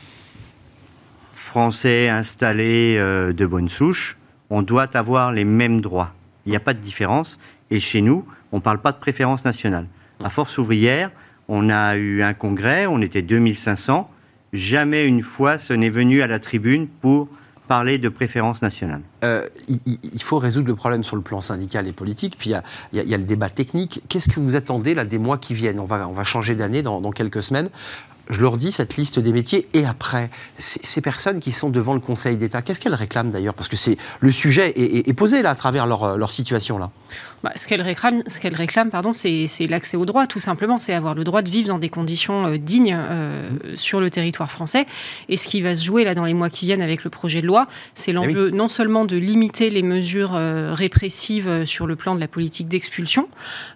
français installé euh, de bonne souche, on doit avoir les mêmes droits. Il n'y a pas de différence. Et chez nous, on ne parle pas de préférence nationale. À Force ouvrière, on a eu un congrès, on était 2500. Jamais une fois ce n'est venu à la tribune pour parler de préférence nationale. Euh, il, faut résoudre le problème sur le plan syndical et politique, puis il y a, le débat technique. Qu'est-ce que vous attendez là des mois qui viennent? On va, on va changer d'année dans, dans quelques semaines. Je leur dis cette liste des métiers et après, ces personnes qui sont devant le Conseil d'État, qu'est-ce qu'elles réclament d'ailleurs? Parce que c'est le sujet est, est- posé là à travers leur, leur situation là. Bah, ce qu'elle réclame, ce qu'elle réclame, pardon, c'est l'accès au droit, tout simplement. C'est avoir le droit de vivre dans des conditions euh, dignes euh, sur le territoire français. Et ce qui va se jouer là dans les mois qui viennent avec le projet de loi, c'est l'enjeu non seulement de limiter les mesures euh, répressives sur le plan de la politique d'expulsion,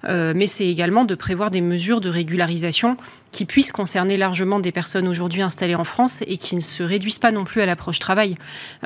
mais c'est également de prévoir des mesures de régularisation qui puissent concerner largement des personnes aujourd'hui installées en France et qui ne se réduisent pas non plus à l'approche travail.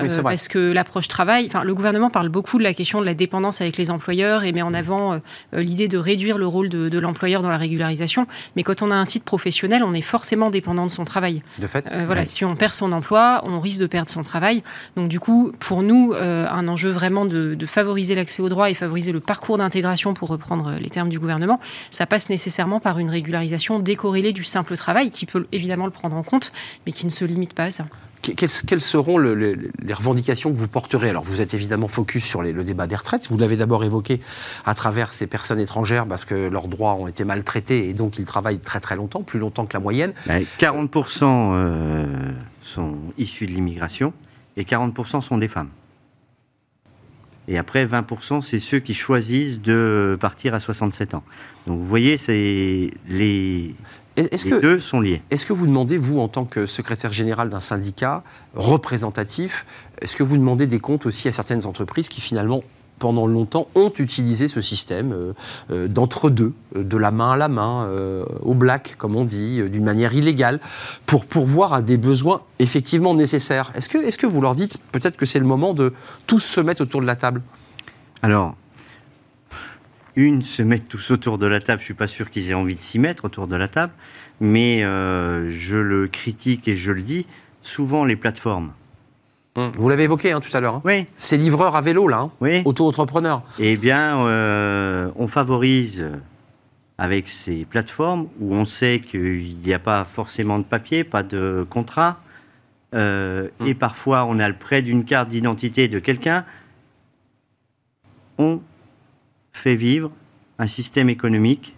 Oui, parce que l'approche travail, enfin, le gouvernement parle beaucoup de la question de la dépendance avec les employeurs et met en avant euh, euh, l'idée de réduire le rôle de, de l'employeur dans la régularisation. Mais quand on a un titre professionnel, on est forcément dépendant de son travail. De fait, Euh, voilà, si on perd son emploi, on risque de perdre son travail. Donc du coup, pour nous, un enjeu vraiment de, de favoriser l'accès aux droits et favoriser le parcours d'intégration, pour reprendre les termes du gouvernement, ça passe nécessairement par une régularisation décorrélée du simple travail, qui peut évidemment le prendre en compte, mais qui ne se limite pas à ça. Que- Quelles, seront le- le- les revendications que vous porterez? Alors, vous êtes évidemment focus sur le débat des retraites. Vous l'avez d'abord évoqué à travers ces personnes étrangères parce que leurs droits ont été maltraités et donc ils travaillent très très longtemps, plus longtemps que la moyenne. Ben, 40% euh, sont issus de l'immigration et 40% sont des femmes. Et après, 20%, c'est ceux qui choisissent de partir à 67 ans. Donc vous voyez, c'est les, Est-ce les que, deux sont liés. est-ce que vous demandez, vous, en tant que secrétaire général d'un syndicat représentatif, est-ce que vous demandez des comptes aussi à certaines entreprises qui finalement pendant longtemps ont utilisé ce système euh, euh, d'entre-deux, euh, de la main à la main, euh, au black, comme on dit, euh, d'une manière illégale, pour pourvoir à des besoins effectivement nécessaires? Est-ce que, est-ce que vous leur dites peut-être que c'est le moment de tous se mettre autour de la table? Alors, une, se mettre tous autour de la table, je suis pas sûr qu'ils aient envie de s'y mettre autour de la table, mais euh, je le critique et je le dis, souvent les plateformes. Vous l'avez évoqué hein, tout à l'heure. hein. Oui, Ces livreurs à vélo, là, hein, oui. auto-entrepreneurs. Eh bien, euh, on favorise avec ces plateformes où on sait qu'il n'y a pas forcément de papier, pas de contrat, euh, et parfois on a le prêt d'une carte d'identité de quelqu'un. On fait vivre un système économique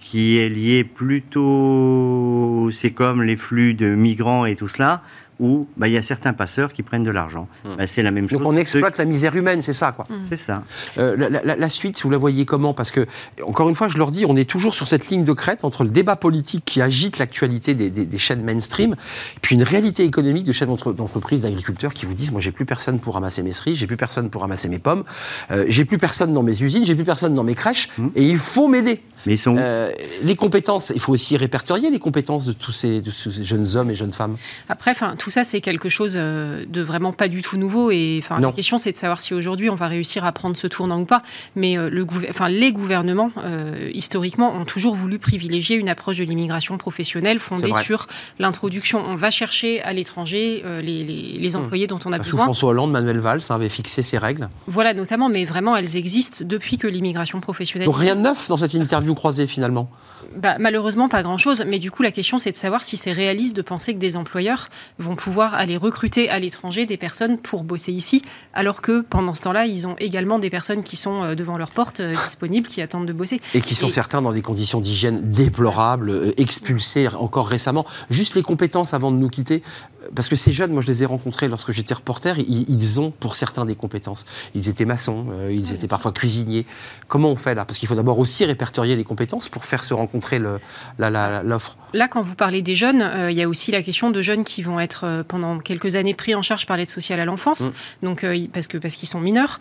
qui est lié plutôt, c'est comme les flux de migrants et tout cela, où bah, il y a certains passeurs qui prennent de l'argent. Hmm. Bah, c'est la même chose. Donc on exploite la misère humaine, c'est ça quoi. C'est ça. Euh, la, la- la suite, vous la voyez comment? Parce que, encore une fois, je leur dis, on est toujours sur cette ligne de crête entre le débat politique qui agite l'actualité des, des- des chaînes mainstream, et puis une réalité économique de chefs d'entre- d'entreprise, d'agriculteurs qui vous disent, moi j'ai plus personne pour ramasser mes cerises, j'ai plus personne pour ramasser mes pommes, euh, j'ai plus personne dans mes usines, j'ai plus personne dans mes crèches, et il faut m'aider. Mais ils sont où Euh, les compétences, il faut aussi répertorier les compétences de tous ces, de tous ces jeunes hommes et jeunes femmes. Après, enfin, tout ça, c'est quelque chose euh, de vraiment pas du tout nouveau. Et enfin, la question, c'est de savoir si aujourd'hui on va réussir à prendre ce tournant ou pas. Mais euh, le enfin, les gouvernements, euh, historiquement, ont toujours voulu privilégier une approche de l'immigration professionnelle fondée sur l'introduction. On va chercher à l'étranger euh, les, les- les employés dont on a Sous besoin. François Hollande, Manuel Valls hein, avait fixé ces règles. Voilà, notamment, mais vraiment, elles existent depuis que l'immigration professionnelle. Donc rien de neuf dans cette interview croisée finalement. Bah, malheureusement, pas grand-chose. Mais du coup, la question, c'est de savoir si c'est réaliste de penser que des employeurs vont pouvoir aller recruter à l'étranger des personnes pour bosser ici, alors que pendant ce temps-là, ils ont également des personnes qui sont euh, devant leur porte, euh, disponibles, qui attendent de bosser. Et qui sont Et- certains dans des conditions d'hygiène déplorables, euh, expulsés encore récemment. Juste les compétences avant de nous quitter, parce que ces jeunes, moi je les ai rencontrés lorsque j'étais reporter, ils, ils ont pour certains des compétences. Ils étaient maçons, euh, ils étaient parfois cuisiniers. Comment on fait là? Parce qu'il faut d'abord aussi répertorier les compétences pour faire se rencontrer le- la- la- l'offre. Là, quand vous parlez des jeunes, euh, il y a aussi la question de jeunes qui vont être euh, pendant quelques années pris en charge par l'aide sociale à l'enfance, Mm. donc euh, parce que parce qu'ils sont mineurs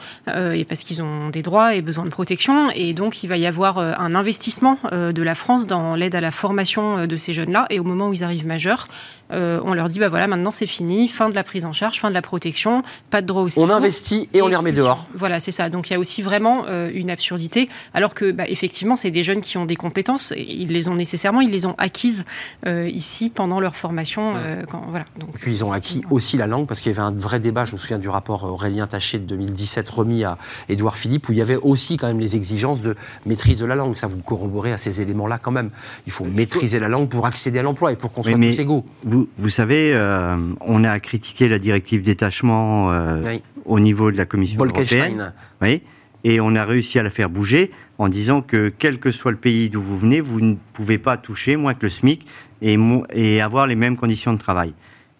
et parce qu'ils ont des droits et besoin de protection, et donc il va y avoir un investissement de la France dans l'aide à la formation de ces jeunes-là. Et au moment où ils arrivent majeurs, on leur dit bah voilà, maintenant c'est fini, fin de la prise en charge, fin de la protection, pas de droit au séjour. On investit et on les remet dehors. Voilà, c'est ça. Donc il y a aussi vraiment une absurdité, alors que bah, effectivement, c'est des jeunes qui ont des compétences, et ils les ont nécessairement, ils les ont acquises euh, ici pendant leur formation. euh, quand, voilà. Donc, Puis ils ont acquis aussi la langue, parce qu'il y avait un vrai débat, je me souviens du rapport Aurélien Taché de 2017 remis à Édouard Philippe, où il y avait aussi quand même les exigences de maîtrise de la langue. Ça vous corroborez à ces éléments-là quand même. Il faut maîtriser la langue pour accéder à l'emploi et pour qu'on soit mais tous égaux. Vous, vous savez, euh, on a critiqué la directive détachement euh, Oui. au niveau de la Commission européenne. Oui, et on a réussi à la faire bouger en disant que quel que soit le pays d'où vous venez, vous ne pouvez pas toucher moins que le SMIC et, avoir les mêmes conditions de travail.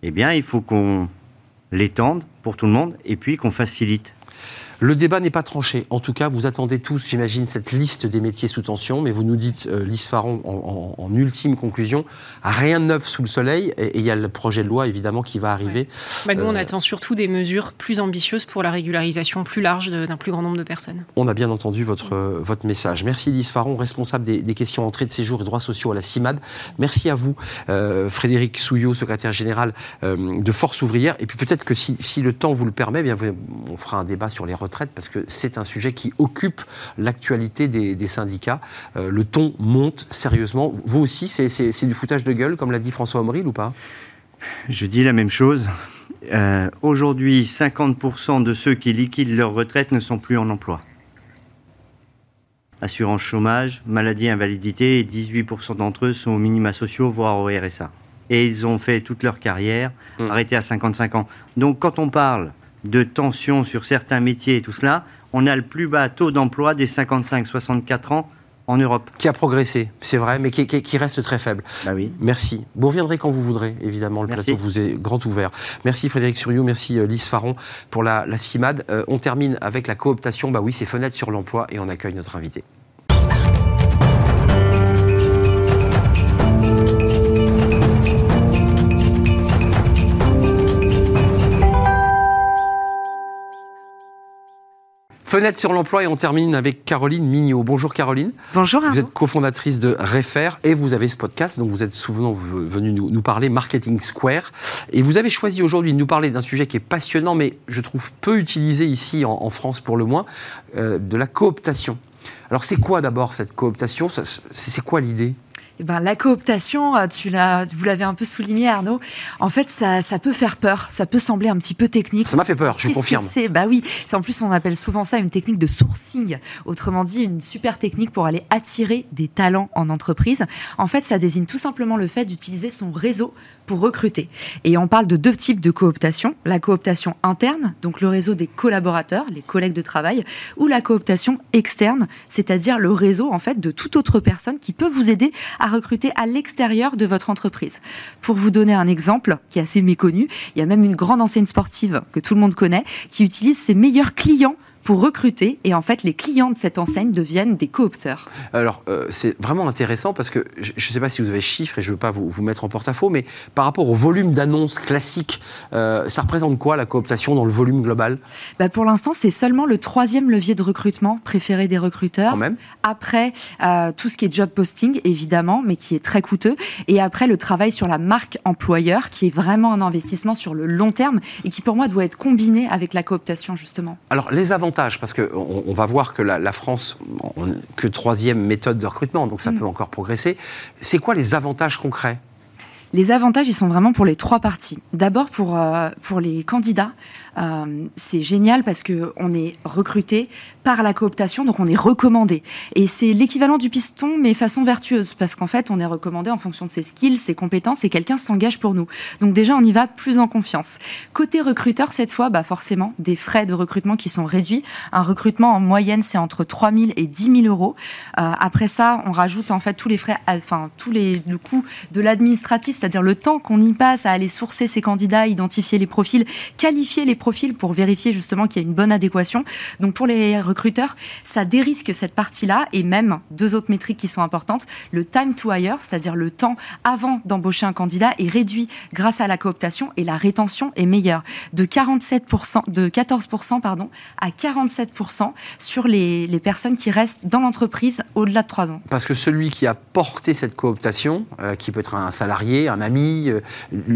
Eh bien, il faut qu'on l'étende pour tout le monde et puis qu'on facilite. Le débat n'est pas tranché. En tout cas, vous attendez tous, j'imagine, cette liste des métiers sous tension, mais vous nous dites, euh, Lise Faron, en, en- en ultime conclusion, rien de neuf sous le soleil, et il y a le projet de loi, évidemment, qui va arriver. bah, nous, on Euh, attend surtout des mesures plus ambitieuses pour la régularisation plus large d'un plus grand nombre de personnes. On a bien entendu votre, euh, votre message. Merci Lise Faron, responsable des, des questions entrée de séjour et droits sociaux à la CIMAD. Merci à vous, euh, Frédéric Souillot, secrétaire général de Force ouvrière. Et puis peut-être que si, si le temps vous le permet, eh bien, on fera un débat sur les retraites parce que c'est un sujet qui occupe l'actualité des, des syndicats. Euh, le ton monte sérieusement. Vous aussi, c'est du foutage de gueule, comme l'a dit François Omril ou pas? Je dis la même chose. Euh, Aujourd'hui, 50% de ceux qui liquident leur retraite ne sont plus en emploi. Assurance chômage, maladie, invalidité, et 18% d'entre eux sont aux minima sociaux, voire au RSA. Et ils ont fait toute leur carrière, Mm. arrêtés à 55 ans. Donc quand on parle de tension sur certains métiers et tout cela, on a le plus bas taux d'emploi des 55-64 ans en Europe. Qui a progressé, c'est vrai, mais qui, qui- qui reste très faible. Bah oui. Merci. Vous reviendrez quand vous voudrez, évidemment. Le Merci. plateau vous est grand ouvert. Merci Frédéric Suriot, merci euh, Lise Faron pour la, la CIMAD. Euh, on termine avec la cooptation. Bah oui, c'est fenêtre sur l'emploi et on accueille notre invité. Fenêtre sur l'emploi et on termine avec Caroline Mignot. Bonjour Caroline. Bonjour Vous Arnaud. êtes cofondatrice de Refer et vous avez ce podcast, donc vous êtes souvent venu nous, nous parler Marketing Square. Et vous avez choisi aujourd'hui de nous parler d'un sujet qui est passionnant, mais je trouve peu utilisé ici en, en France pour le moins, euh, de la cooptation. Alors c'est quoi d'abord cette cooptation? C'est quoi l'idée? Eh ben, la cooptation, euh, tu l'as, vous l'avez un peu souligné, Arnaud. En fait, ça, ça peut faire peur, ça peut sembler un petit peu technique. Ça m'a fait peur, je confirme. c'est? Bah oui, en plus on appelle souvent ça une technique de sourcing. Autrement dit, une super technique pour aller attirer des talents en entreprise. En fait, ça désigne tout simplement le fait d'utiliser son réseau pour recruter. Et on parle de deux types de cooptation. La cooptation interne, donc le réseau des collaborateurs, les collègues de travail, ou la cooptation externe, c'est-à-dire le réseau en fait de toute autre personne qui peut vous aider à recruter à l'extérieur de votre entreprise. Pour vous donner un exemple qui est assez méconnu, il y a même une grande enseigne sportive que tout le monde connaît qui utilise ses meilleurs clients pour recruter. Et en fait, les clients de cette enseigne deviennent des coopteurs. Alors, euh, c'est vraiment intéressant parce que je ne sais pas si vous avez chiffres et je ne veux pas vous, vous, mettre en porte-à-faux, mais par rapport au volume d'annonces classiques, euh, ça représente quoi la cooptation dans le volume global? Bah Pour l'instant, c'est seulement le troisième levier de recrutement préféré des recruteurs. Quand même. Après, euh, tout ce qui est job posting, évidemment, mais qui est très coûteux. Et après, le travail sur la marque employeur, qui est vraiment un investissement sur le long terme et qui, pour moi, doit être combiné avec la cooptation, justement. Alors, les avantages parce qu'on on va voir que la, la France, on, que troisième méthode de recrutement, donc ça mm. peut encore progresser. C'est quoi les avantages concrets? Les avantages, ils sont vraiment pour les trois parties. D'abord, pour, euh, pour les candidats, euh, c'est génial parce qu'on est recruté par la cooptation, donc on est recommandé. Et c'est l'équivalent du piston, mais façon vertueuse, parce qu'en fait, on est recommandé en fonction de ses skills, ses compétences, et quelqu'un s'engage pour nous. Donc déjà, on y va plus en confiance. Côté recruteur, cette fois, bah forcément, des frais de recrutement qui sont réduits. Un recrutement, en moyenne, c'est entre 3 000 et 10 000 euros. Euh, après ça, on rajoute en fait tous les frais, enfin, tous les, le coût de l'administratif, c'est-à-dire le temps qu'on y passe à aller sourcer ces candidats, identifier les profils, qualifier les profils pour vérifier justement qu'il y a une bonne adéquation. Donc pour les recruteurs, ça dérisque cette partie-là et même deux autres métriques qui sont importantes. Le time to hire, c'est-à-dire le temps avant d'embaucher un candidat, est réduit grâce à la cooptation et la rétention est meilleure de 47%, de 14% pardon, à 47% sur les, personnes qui restent dans l'entreprise au-delà de 3 ans. Parce que celui qui a porté cette cooptation, euh, qui peut être un salarié, un ami, euh,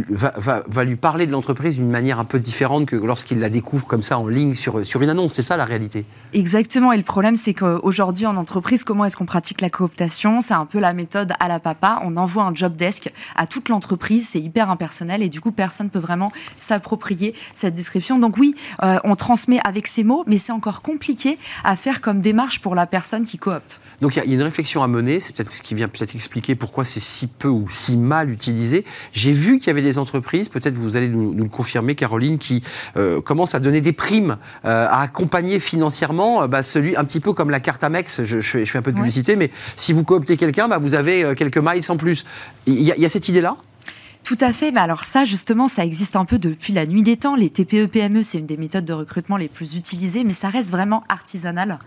va, va, lui parler de l'entreprise d'une manière un peu différente que lorsqu'il la découvre comme ça en ligne sur, sur une annonce. C'est ça la réalité Exactement. Et le problème, c'est qu'aujourd'hui, en entreprise, comment est-ce qu'on pratique la cooptation? C'est un peu la méthode à la papa. On envoie un job desk à toute l'entreprise. C'est hyper impersonnel et du coup, personne ne peut vraiment s'approprier cette description. Donc oui, euh, on transmet avec ces mots, mais c'est encore compliqué à faire comme démarche pour la personne qui coopte. Donc il y, y, a une réflexion à mener. C'est peut-être ce qui vient peut-être expliquer pourquoi c'est si peu ou si mal utilisé. J'ai vu qu'il y avait des entreprises, peut-être vous allez nous, nous, le confirmer, Caroline, qui euh, commencent à donner des primes, euh, à accompagner financièrement euh, bah, celui, un petit peu comme la carte Amex. Je, je, fais, je fais un peu de publicité, ouais. mais si vous cooptez quelqu'un, bah, vous avez quelques miles en plus. Il y, y a cette idée-là? Tout à fait. Mais alors ça, justement, ça existe un peu depuis la nuit des temps. Les TPE-PME, c'est une des méthodes de recrutement les plus utilisées, mais ça reste vraiment artisanal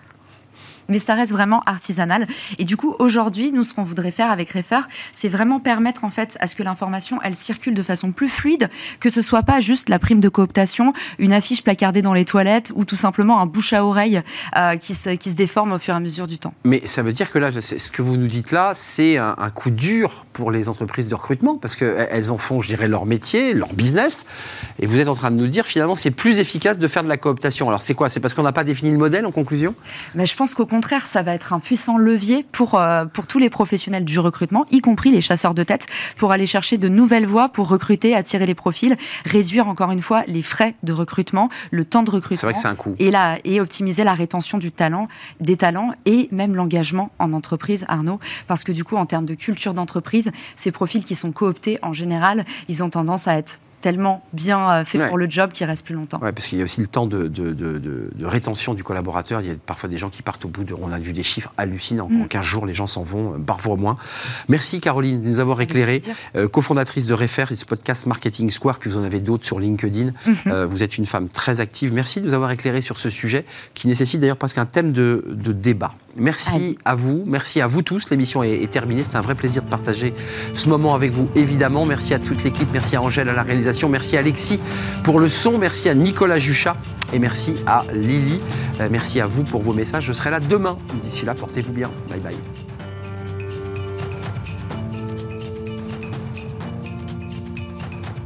mais ça reste vraiment artisanal. Et du coup, aujourd'hui, nous, ce qu'on voudrait faire avec Refer, c'est vraiment permettre en fait à ce que l'information, elle circule de façon plus fluide, que ce soit pas juste la prime de cooptation, une affiche placardée dans les toilettes ou tout simplement un bouche à oreille euh, qui, se, qui se déforme au fur et à mesure du temps. Mais ça veut dire que là, ce que vous nous dites là, c'est un, un, coup dur pour les entreprises de recrutement parce qu'elles en font, je dirais, leur métier, leur business. Et vous êtes en train de nous dire finalement, c'est plus efficace de faire de la cooptation. Alors c'est quoi? C'est parce qu'on n'a pas défini le modèle en conclusion? Mais Je pense qu'au contraire, ça va être un puissant levier pour, euh, pour tous les professionnels du recrutement, y compris les chasseurs de tête, pour aller chercher de nouvelles voies pour recruter, attirer les profils, réduire encore une fois les frais de recrutement, le temps de recrutement. C'est vrai que c'est un coût. Et, la, et optimiser la rétention du talent, des talents et même l'engagement en entreprise, Arnaud. Parce que du coup, en termes de culture d'entreprise, ces profils qui sont cooptés, en général, ils ont tendance à être tellement bien fait ouais. pour le job qui reste plus longtemps. Oui, parce qu'il y a aussi le temps de, de, de, de, rétention du collaborateur. Il y a parfois des gens qui partent au bout de... On a vu des chiffres hallucinants. Mm. En 15 jours, les gens s'en vont, parfois moins. Merci Caroline de nous avoir éclairé. Euh, cofondatrice de Refer et ce podcast Marketing Square, puis vous en avez d'autres sur LinkedIn. Mm -hmm. euh, vous êtes une femme très active. Merci de nous avoir éclairé sur ce sujet qui nécessite d'ailleurs presque un thème de, débat. Merci Allez. à vous, merci à vous tous. L'émission est, est terminée. C'est un vrai plaisir de partager ce moment avec vous, évidemment. Merci à toute l'équipe, merci à Angèle à la réalisation, merci à Alexis pour le son, merci à Nicolas Juchat et merci à Lily. Euh, merci à vous pour vos messages. Je serai là demain. D'ici là, portez-vous bien. Bye bye.